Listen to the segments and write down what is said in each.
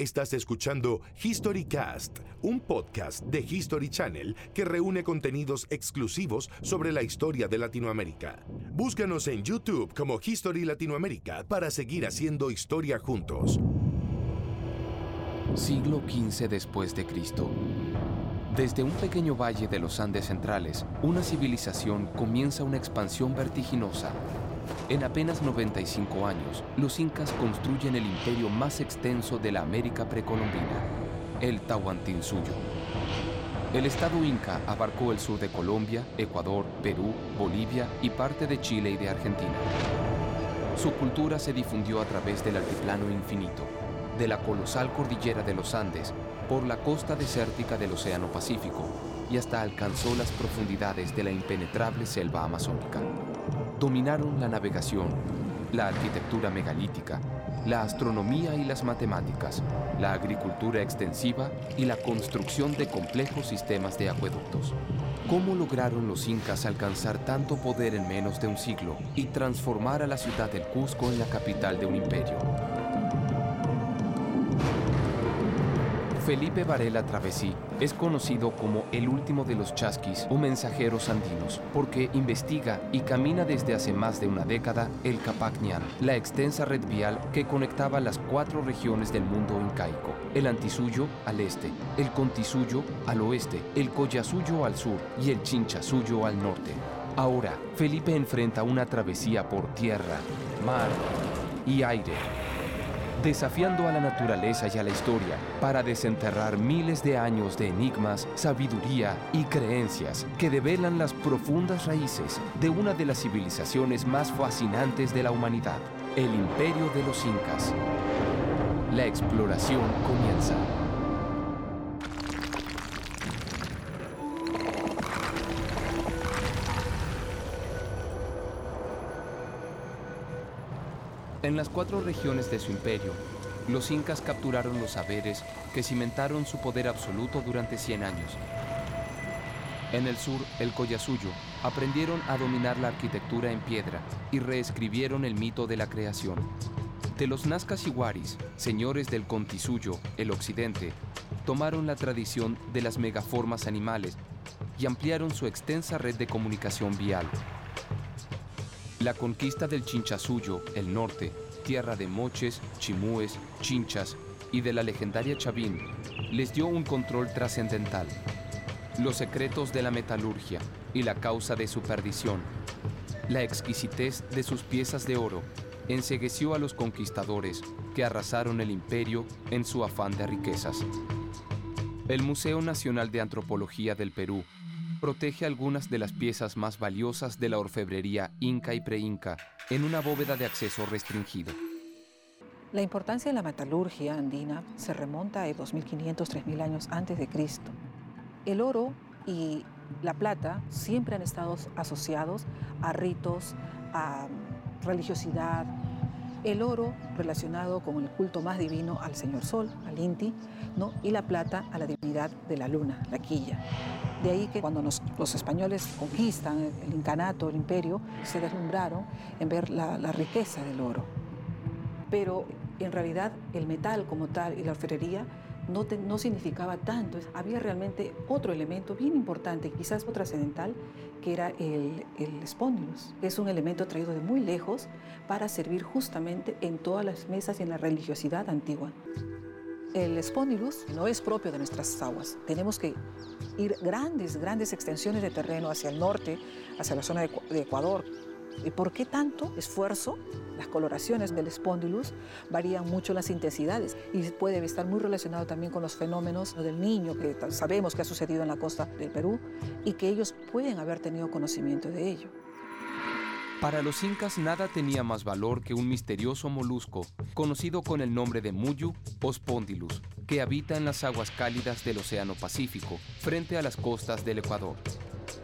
Estás escuchando HistoryCast, un podcast de History Channel que reúne contenidos exclusivos sobre la historia de Latinoamérica. Búscanos en YouTube como History Latinoamérica para seguir haciendo historia juntos. Siglo XV después de Cristo. Desde un pequeño valle de los Andes centrales, una civilización comienza una expansión vertiginosa en apenas 95 años, los incas construyen el imperio más extenso de la América precolombina, el Tahuantinsuyo. El Estado inca abarcó el sur de Colombia, Ecuador, Perú, Bolivia y parte de Chile y de Argentina. Su cultura se difundió a través del altiplano infinito, de la colosal cordillera de los Andes, por la costa desértica del Océano Pacífico y hasta alcanzó las profundidades de la impenetrable selva amazónica dominaron la navegación, la arquitectura megalítica, la astronomía y las matemáticas, la agricultura extensiva y la construcción de complejos sistemas de acueductos. ¿Cómo lograron los incas alcanzar tanto poder en menos de un siglo y transformar a la ciudad del Cusco en la capital de un imperio? Felipe Varela Travesí es conocido como el último de los chasquis o mensajeros andinos porque investiga y camina desde hace más de una década el Capacñán, la extensa red vial que conectaba las cuatro regiones del mundo incaico, el Antisuyo al este, el Contisuyo al oeste, el Collasuyo al sur y el Chinchasuyo al norte. Ahora, Felipe enfrenta una travesía por tierra, mar y aire desafiando a la naturaleza y a la historia para desenterrar miles de años de enigmas, sabiduría y creencias que develan las profundas raíces de una de las civilizaciones más fascinantes de la humanidad, el imperio de los incas. La exploración comienza. En las cuatro regiones de su imperio, los incas capturaron los saberes que cimentaron su poder absoluto durante 100 años. En el sur, el Collasuyo, aprendieron a dominar la arquitectura en piedra y reescribieron el mito de la creación. De los Nazcas Iguaris, señores del Contisuyo, el occidente, tomaron la tradición de las megaformas animales y ampliaron su extensa red de comunicación vial, la conquista del Chinchasuyo, el norte, tierra de moches, chimúes, chinchas y de la legendaria Chavín, les dio un control trascendental. Los secretos de la metalurgia y la causa de su perdición. La exquisitez de sus piezas de oro ensegueció a los conquistadores que arrasaron el imperio en su afán de riquezas. El Museo Nacional de Antropología del Perú protege algunas de las piezas más valiosas de la orfebrería inca y preinca en una bóveda de acceso restringido. La importancia de la metalurgia andina se remonta a 2500, 3000 años antes de Cristo. El oro y la plata siempre han estado asociados a ritos, a religiosidad. El oro relacionado con el culto más divino al Señor Sol, al Inti, ¿no? y la plata a la divinidad de la luna, la quilla. De ahí que cuando los españoles conquistan el incanato, el imperio, se deslumbraron en ver la, riqueza del oro. Pero en realidad el metal como tal y la orfebrería no, significaba tanto. Había realmente otro elemento bien importante, quizás trascendental, que era el, el. Es un elemento traído de muy lejos para servir justamente en todas las mesas y en la religiosidad antigua. El espóndilus no es propio de nuestras aguas. Tenemos que ir grandes, grandes extensiones de terreno hacia el norte, hacia la zona de Ecuador. ¿Y por qué tanto esfuerzo? Las coloraciones del espóndilus varían mucho las intensidades y puede estar muy relacionado también con los fenómenos del niño que sabemos que ha sucedido en la costa del Perú y que ellos pueden haber tenido conocimiento de ello. Para los incas nada tenía más valor que un misterioso molusco, conocido con el nombre de Muyu o Spondylus, que habita en las aguas cálidas del Océano Pacífico, frente a las costas del Ecuador.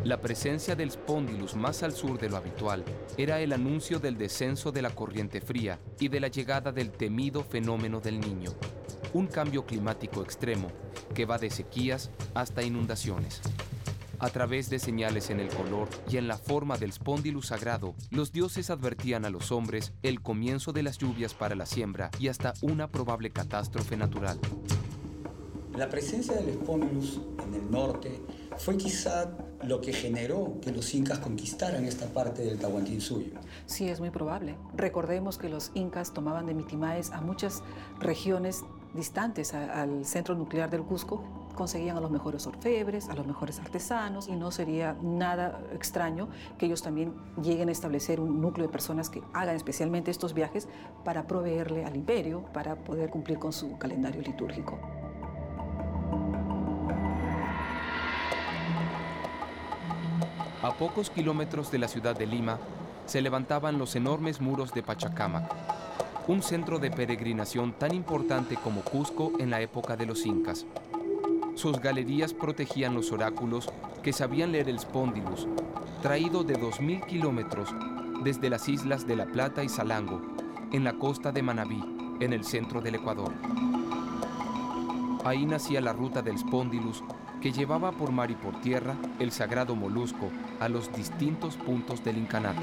La presencia del Spondylus más al sur de lo habitual era el anuncio del descenso de la corriente fría y de la llegada del temido fenómeno del niño, un cambio climático extremo que va de sequías hasta inundaciones. A través de señales en el color y en la forma del spondylus sagrado, los dioses advertían a los hombres el comienzo de las lluvias para la siembra y hasta una probable catástrofe natural. La presencia del spondylus en el norte fue quizá lo que generó que los incas conquistaran esta parte del Tahuantinsuyo. Sí, es muy probable. Recordemos que los incas tomaban de Mitimaes a muchas regiones distantes al centro nuclear del Cusco, conseguían a los mejores orfebres, a los mejores artesanos, y no sería nada extraño que ellos también lleguen a establecer un núcleo de personas que hagan especialmente estos viajes para proveerle al imperio, para poder cumplir con su calendario litúrgico. A pocos kilómetros de la ciudad de Lima se levantaban los enormes muros de Pachacamac, un centro de peregrinación tan importante como Cusco en la época de los incas. Sus galerías protegían los oráculos que sabían leer el spondylus, traído de 2.000 kilómetros desde las islas de La Plata y Salango, en la costa de Manabí, en el centro del Ecuador. Ahí nacía la ruta del spondylus que llevaba por mar y por tierra el sagrado molusco a los distintos puntos del incanato.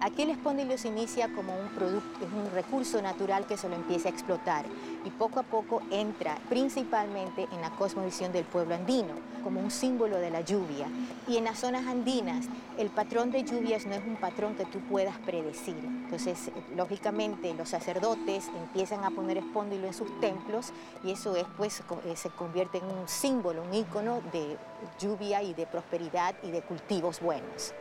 Aquí el espondylus inicia como un producto, un recurso natural que se lo empieza a explotar y poco a poco entra principalmente en la cosmovisión del pueblo andino, como un símbolo de la lluvia. Y en las zonas andinas, el patrón de lluvias no es un patrón que tú puedas predecir. Entonces, lógicamente, los sacerdotes empiezan a poner espóndilo en sus templos y eso después eh, se convierte en un símbolo, un ícono de lluvia y de prosperidad y de cultivos buenos.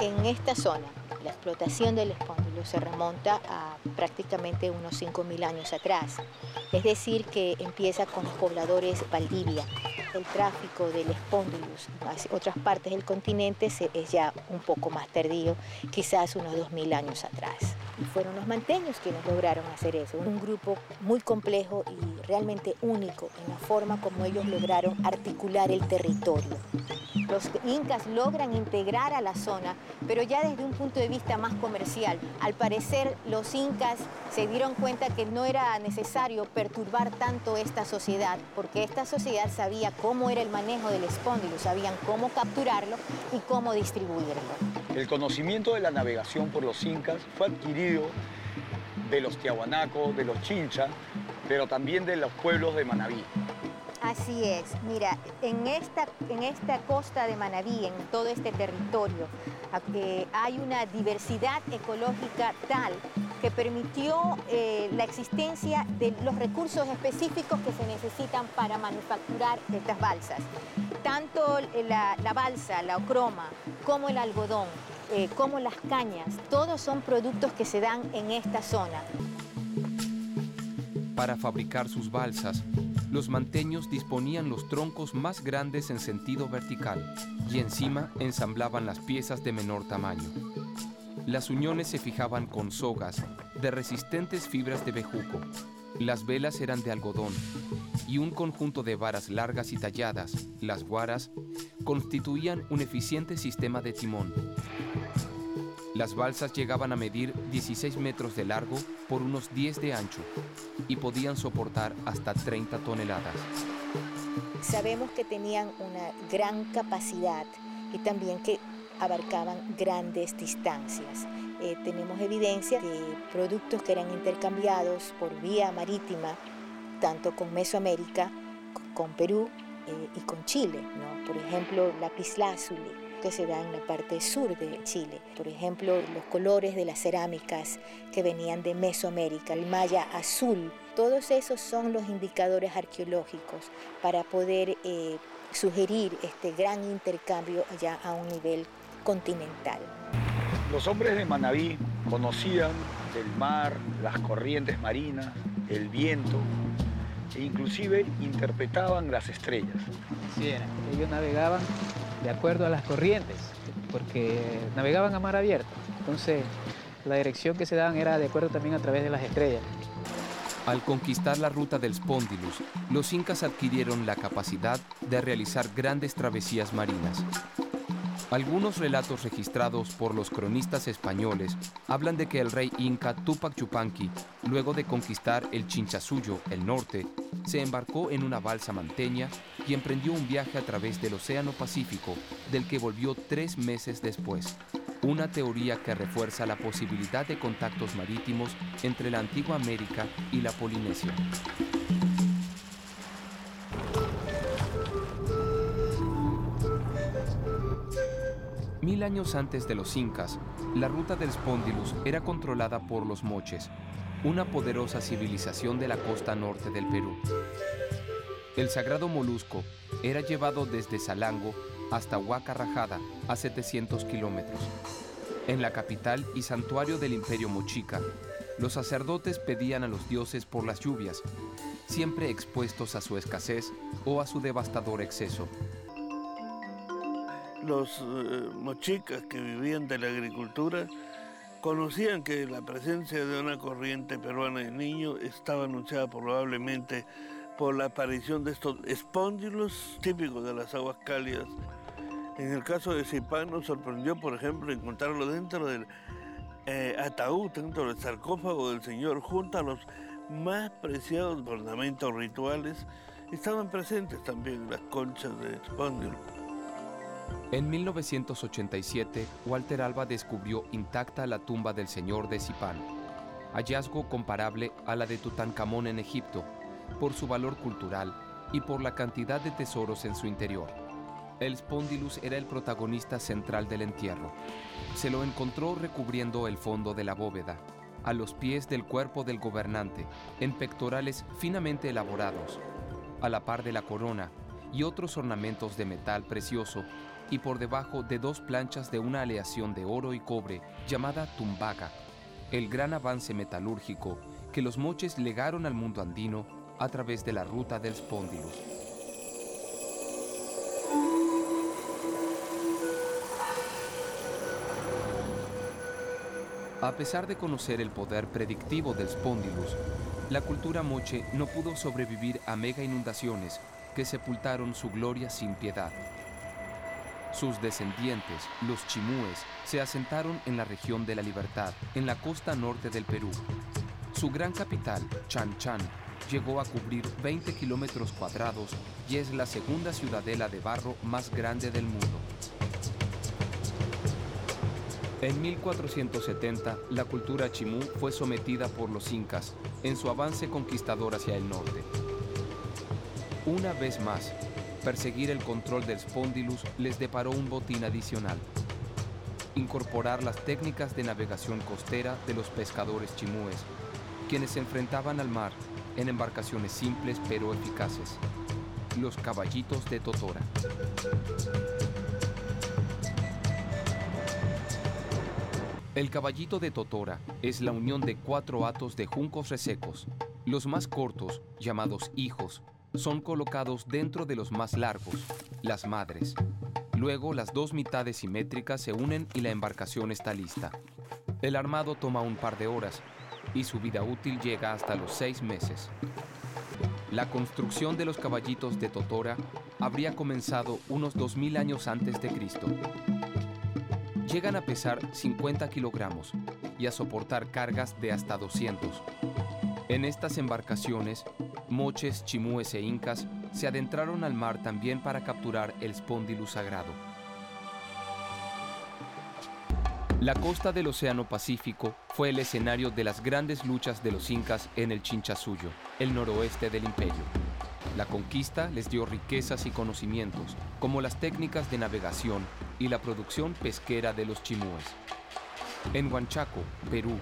En esta zona, la explotación del espóndilo se remonta a prácticamente unos 5.000 años atrás. Es decir, que empieza con los pobladores Valdivia. El tráfico del espóndilus hacia otras partes del continente es ya un poco más tardío, quizás unos 2.000 años atrás. Fueron los manteños quienes lograron hacer eso. Un grupo muy complejo y realmente único en la forma como ellos lograron articular el territorio. Los incas logran integrar a la zona, pero ya desde un punto de vista más comercial. Al parecer, los incas se dieron cuenta que no era necesario perturbar tanto esta sociedad, porque esta sociedad sabía cómo era el manejo del espóndilo, sabían cómo capturarlo y cómo distribuirlo. El conocimiento de la navegación por los incas fue adquirido de los tiahuanacos, de los chinchas, pero también de los pueblos de Manabí. Así es, mira, en esta, en esta costa de Manabí, en todo este territorio, hay una diversidad ecológica tal que permitió eh, la existencia de los recursos específicos que se necesitan para manufacturar estas balsas. Tanto la, balsa, la ocroma, como el algodón, eh, como las cañas, todos son productos que se dan en esta zona. Para fabricar sus balsas, los manteños disponían los troncos más grandes en sentido vertical y encima ensamblaban las piezas de menor tamaño. Las uniones se fijaban con sogas de resistentes fibras de bejuco. Las velas eran de algodón y un conjunto de varas largas y talladas, las guaras, constituían un eficiente sistema de timón. Las balsas llegaban a medir 16 metros de largo por unos 10 de ancho y podían soportar hasta 30 toneladas. Sabemos que tenían una gran capacidad y también que abarcaban grandes distancias. Eh, tenemos evidencia de productos que eran intercambiados por vía marítima, tanto con Mesoamérica, con Perú eh, y con Chile. Por ejemplo, lapislázuli que se da en la parte sur de Chile. Por ejemplo, los colores de las cerámicas que venían de Mesoamérica, el maya azul, todos esos son los indicadores arqueológicos para poder eh, sugerir este gran intercambio ya a un nivel continental. Los hombres de Manabí conocían el mar, las corrientes marinas, el viento e inclusive interpretaban las estrellas. Sí, ellos navegaban de acuerdo a las corrientes, porque navegaban a mar abierto. Entonces, la dirección que se daban era de acuerdo también a través de las estrellas. Al conquistar la ruta del Spondylus, los incas adquirieron la capacidad de realizar grandes travesías marinas. Algunos relatos registrados por los cronistas españoles hablan de que el rey inca Tupac Yupanqui, luego de conquistar el Chinchasuyo, el norte, se embarcó en una balsa manteña y emprendió un viaje a través del Océano Pacífico, del que volvió tres meses después. Una teoría que refuerza la posibilidad de contactos marítimos entre la antigua América y la Polinesia. Años antes de los incas, la ruta del Spondylus era controlada por los moches, una poderosa civilización de la costa norte del Perú. El sagrado molusco era llevado desde Salango hasta Huaca Rajada, a 700 kilómetros. En la capital y santuario del imperio mochica, los sacerdotes pedían a los dioses por las lluvias, siempre expuestos a su escasez o a su devastador exceso los eh, mochicas que vivían de la agricultura conocían que la presencia de una corriente peruana de niños estaba anunciada probablemente por la aparición de estos espóndilos típicos de las aguas cálidas. En el caso de Zipán nos sorprendió, por ejemplo, encontrarlo dentro del eh, ataúd, dentro del sarcófago del Señor, junto a los más preciados ornamentos rituales. Estaban presentes también las conchas de espóndilos. En 1987, Walter Alba descubrió intacta la tumba del señor de Zipán, hallazgo comparable a la de Tutankamón en Egipto, por su valor cultural y por la cantidad de tesoros en su interior. El Spondylus era el protagonista central del entierro. Se lo encontró recubriendo el fondo de la bóveda, a los pies del cuerpo del gobernante, en pectorales finamente elaborados, a la par de la corona y otros ornamentos de metal precioso y por debajo de dos planchas de una aleación de oro y cobre llamada tumbaga, el gran avance metalúrgico que los moches legaron al mundo andino a través de la ruta del Spondylus. A pesar de conocer el poder predictivo del Spondylus, la cultura moche no pudo sobrevivir a mega inundaciones que sepultaron su gloria sin piedad. Sus descendientes, los chimúes, se asentaron en la región de la Libertad, en la costa norte del Perú. Su gran capital, Chan Chan, llegó a cubrir 20 kilómetros cuadrados y es la segunda ciudadela de barro más grande del mundo. En 1470, la cultura chimú fue sometida por los incas en su avance conquistador hacia el norte. Una vez más, Perseguir el control del Spondylus les deparó un botín adicional. Incorporar las técnicas de navegación costera de los pescadores chimúes, quienes se enfrentaban al mar en embarcaciones simples pero eficaces. Los caballitos de Totora. El caballito de Totora es la unión de cuatro atos de juncos resecos. Los más cortos, llamados hijos, son colocados dentro de los más largos, las madres. Luego las dos mitades simétricas se unen y la embarcación está lista. El armado toma un par de horas y su vida útil llega hasta los seis meses. La construcción de los caballitos de Totora habría comenzado unos 2000 años antes de Cristo. Llegan a pesar 50 kilogramos y a soportar cargas de hasta 200. En estas embarcaciones moches, chimúes e incas se adentraron al mar también para capturar el spondylus sagrado. La costa del Océano Pacífico fue el escenario de las grandes luchas de los incas en el Chinchasuyo, el noroeste del imperio. La conquista les dio riquezas y conocimientos, como las técnicas de navegación y la producción pesquera de los chimúes. En Huanchaco, Perú,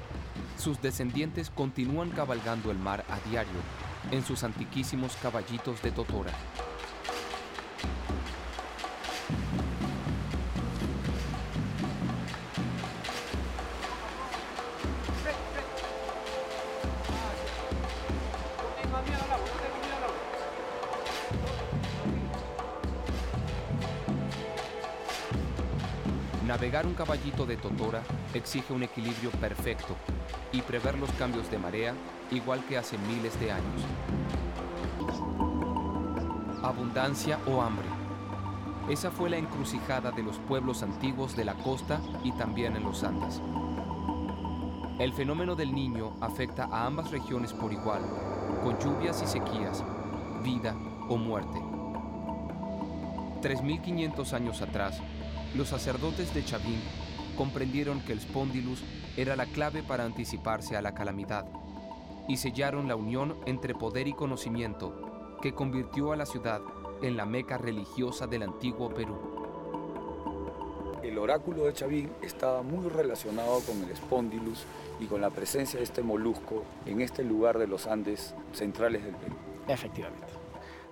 sus descendientes continúan cabalgando el mar a diario en sus antiquísimos caballitos de Totora. Navegar un caballito de Totora exige un equilibrio perfecto y prever los cambios de marea igual que hace miles de años. Abundancia o hambre. Esa fue la encrucijada de los pueblos antiguos de la costa y también en los Andes. El fenómeno del niño afecta a ambas regiones por igual, con lluvias y sequías, vida o muerte. 3.500 años atrás, los sacerdotes de Chavín comprendieron que el spondylus era la clave para anticiparse a la calamidad y sellaron la unión entre poder y conocimiento que convirtió a la ciudad en la meca religiosa del antiguo Perú. El oráculo de Chavín estaba muy relacionado con el spondylus y con la presencia de este molusco en este lugar de los Andes centrales del Perú. Efectivamente.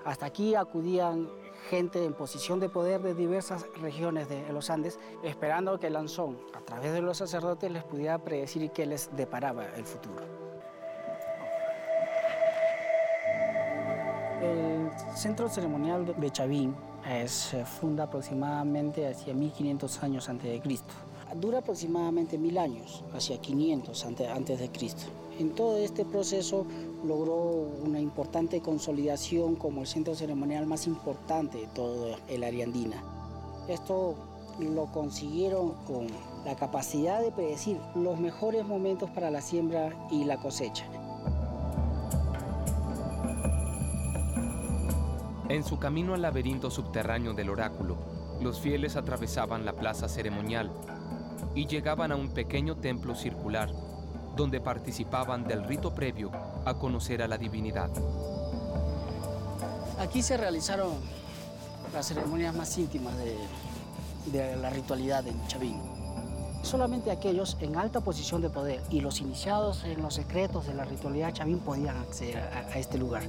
Hasta aquí acudían gente en posición de poder de diversas regiones de los Andes, esperando que Lanzón, a través de los sacerdotes, les pudiera predecir qué les deparaba el futuro. El centro ceremonial de Chavín se funda aproximadamente hacia 1500 años antes de Cristo. Dura aproximadamente mil años, hacia 500 antes de Cristo. En todo este proceso logró una importante consolidación como el centro ceremonial más importante de todo el área andina. Esto lo consiguieron con la capacidad de predecir los mejores momentos para la siembra y la cosecha. En su camino al laberinto subterráneo del oráculo, los fieles atravesaban la plaza ceremonial y llegaban a un pequeño templo circular donde participaban del rito previo a conocer a la divinidad. Aquí se realizaron las ceremonias más íntimas de, la ritualidad en Chavín. Solamente aquellos en alta posición de poder y los iniciados en los secretos de la ritualidad Chavín podían acceder a, a este lugar.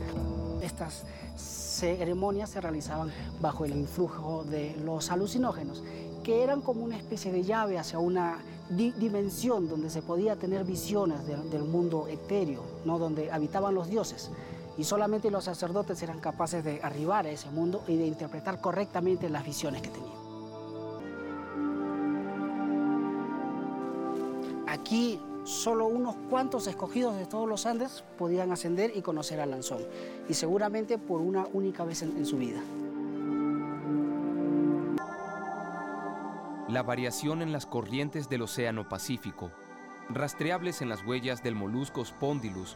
Estas ceremonias se realizaban bajo el influjo de los alucinógenos, que eran como una especie de llave hacia una dimensión donde se podía tener visiones del mundo etéreo, ¿no? donde habitaban los dioses. Y solamente los sacerdotes eran capaces de arribar a ese mundo y de interpretar correctamente las visiones que tenían. Aquí solo unos cuantos escogidos de todos los Andes podían ascender y conocer a Lanzón, y seguramente por una única vez en su vida. La variación en las corrientes del Océano Pacífico, rastreables en las huellas del molusco Spondylus,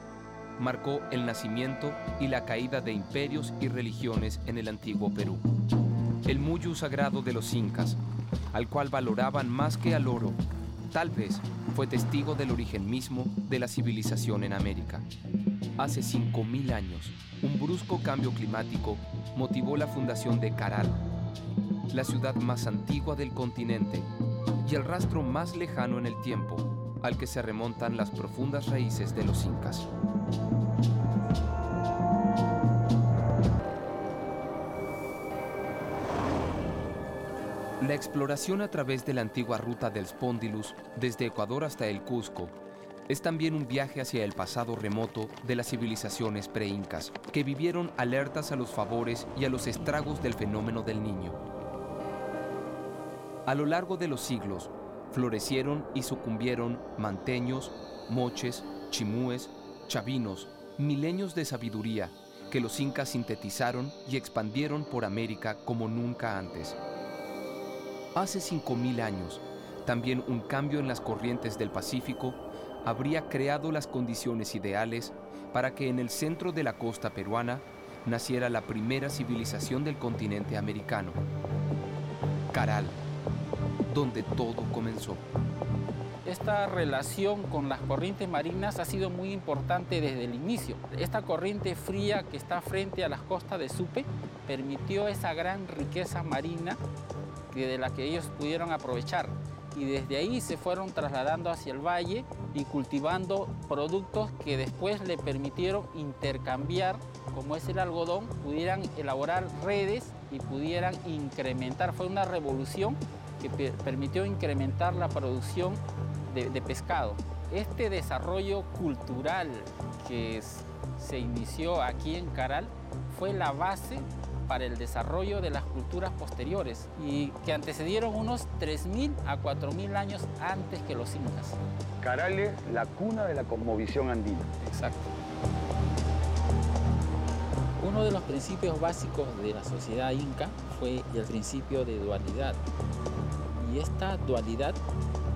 marcó el nacimiento y la caída de imperios y religiones en el antiguo Perú. El muyu sagrado de los incas, al cual valoraban más que al oro, tal vez fue testigo del origen mismo de la civilización en América. Hace 5.000 años, un brusco cambio climático motivó la fundación de Caral, la ciudad más antigua del continente y el rastro más lejano en el tiempo al que se remontan las profundas raíces de los incas. La exploración a través de la antigua ruta del Spondylus, desde Ecuador hasta el Cusco, es también un viaje hacia el pasado remoto de las civilizaciones pre-incas, que vivieron alertas a los favores y a los estragos del fenómeno del niño. A lo largo de los siglos, florecieron y sucumbieron manteños, moches, chimúes, chavinos, milenios de sabiduría que los incas sintetizaron y expandieron por América como nunca antes. Hace 5.000 años, también un cambio en las corrientes del Pacífico habría creado las condiciones ideales para que en el centro de la costa peruana naciera la primera civilización del continente americano, Caral donde todo comenzó. Esta relación con las corrientes marinas ha sido muy importante desde el inicio. Esta corriente fría que está frente a las costas de Supe permitió esa gran riqueza marina de la que ellos pudieron aprovechar y desde ahí se fueron trasladando hacia el valle y cultivando productos que después le permitieron intercambiar, como es el algodón, pudieran elaborar redes y pudieran incrementar. Fue una revolución que permitió incrementar la producción de, pescado. Este desarrollo cultural que se inició aquí en Caral fue la base para el desarrollo de las culturas posteriores y que antecedieron unos 3.000 a 4.000 años antes que los incas. Caral es la cuna de la cosmovisión andina. Exacto. Uno Uno de los principios básicos de la sociedad inca fue el principio de dualidad. Y esta dualidad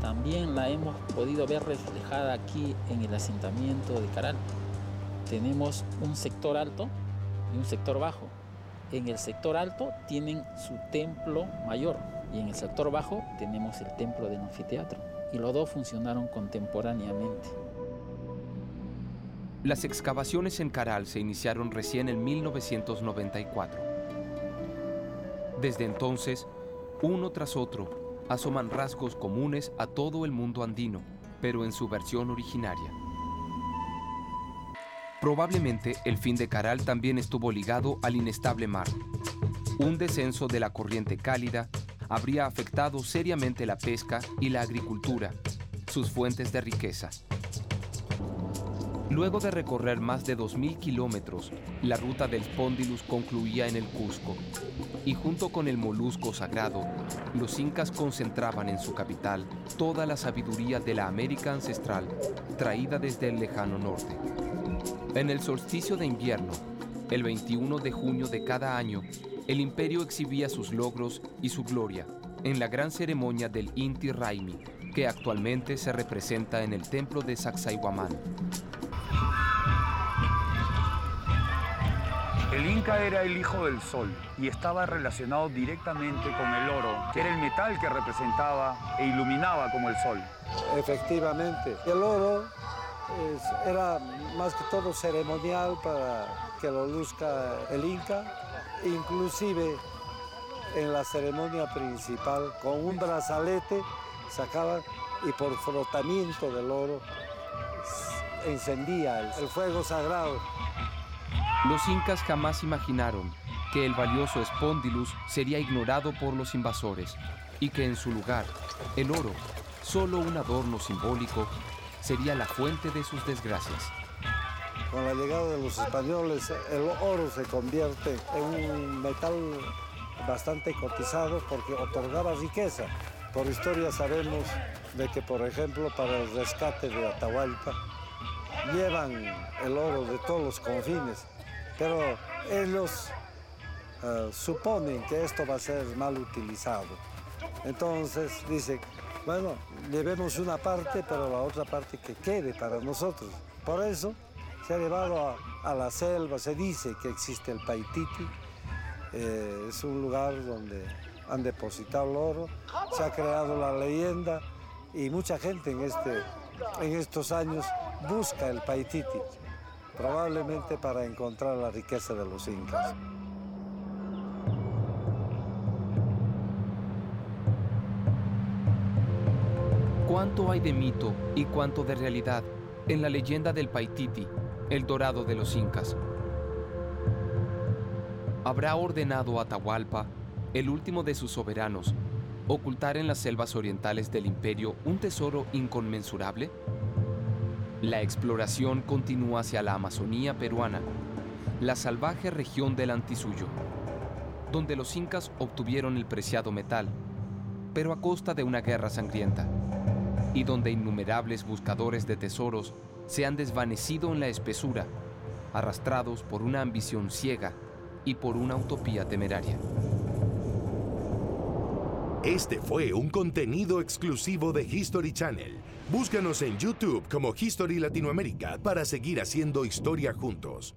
también la hemos podido ver reflejada aquí en el asentamiento de Caral. Tenemos un sector alto y un sector bajo. En el sector alto tienen su templo mayor y en el sector bajo tenemos el templo del anfiteatro. Y los dos funcionaron contemporáneamente. Las excavaciones en Caral se iniciaron recién en 1994. Desde entonces, uno tras otro, asoman rasgos comunes a todo el mundo andino, pero en su versión originaria. Probablemente el fin de Caral también estuvo ligado al inestable mar. Un descenso de la corriente cálida habría afectado seriamente la pesca y la agricultura, sus fuentes de riqueza. Luego de recorrer más de 2.000 kilómetros, la ruta del Spondylus concluía en el Cusco, y junto con el molusco sagrado, los incas concentraban en su capital toda la sabiduría de la América ancestral traída desde el lejano norte. En el solsticio de invierno, el 21 de junio de cada año, el imperio exhibía sus logros y su gloria en la gran ceremonia del Inti Raimi, que actualmente se representa en el templo de Sacsayhuamán. El Inca era el hijo del sol y estaba relacionado directamente con el oro, que era el metal que representaba e iluminaba como el sol. Efectivamente, el oro era más que todo ceremonial para que lo luzca el Inca, inclusive en la ceremonia principal con un brazalete sacaban y por frotamiento del oro encendía el fuego sagrado. Los incas jamás imaginaron que el valioso Spondylus sería ignorado por los invasores y que en su lugar el oro, solo un adorno simbólico, sería la fuente de sus desgracias. Con la llegada de los españoles, el oro se convierte en un metal bastante cotizado porque otorgaba riqueza. Por historia sabemos de que, por ejemplo, para el rescate de Atahualpa, llevan el oro de todos los confines pero ellos eh, suponen que esto va a ser mal utilizado. Entonces dicen, bueno, llevemos una parte, pero la otra parte que quede para nosotros. Por eso se ha llevado a, la selva, se dice que existe el Paititi, eh, es un lugar donde han depositado el oro, se ha creado la leyenda y mucha gente en, este, en estos años busca el Paititi probablemente para encontrar la riqueza de los incas. ¿Cuánto hay de mito y cuánto de realidad en la leyenda del Paititi, el dorado de los incas? ¿Habrá ordenado a Atahualpa, el último de sus soberanos, ocultar en las selvas orientales del imperio un tesoro inconmensurable? La exploración continúa hacia la Amazonía peruana, la salvaje región del Antisuyo, donde los incas obtuvieron el preciado metal, pero a costa de una guerra sangrienta, y donde innumerables buscadores de tesoros se han desvanecido en la espesura, arrastrados por una ambición ciega y por una utopía temeraria. Este fue un contenido exclusivo de History Channel. Búscanos en YouTube como History Latinoamérica para seguir haciendo historia juntos.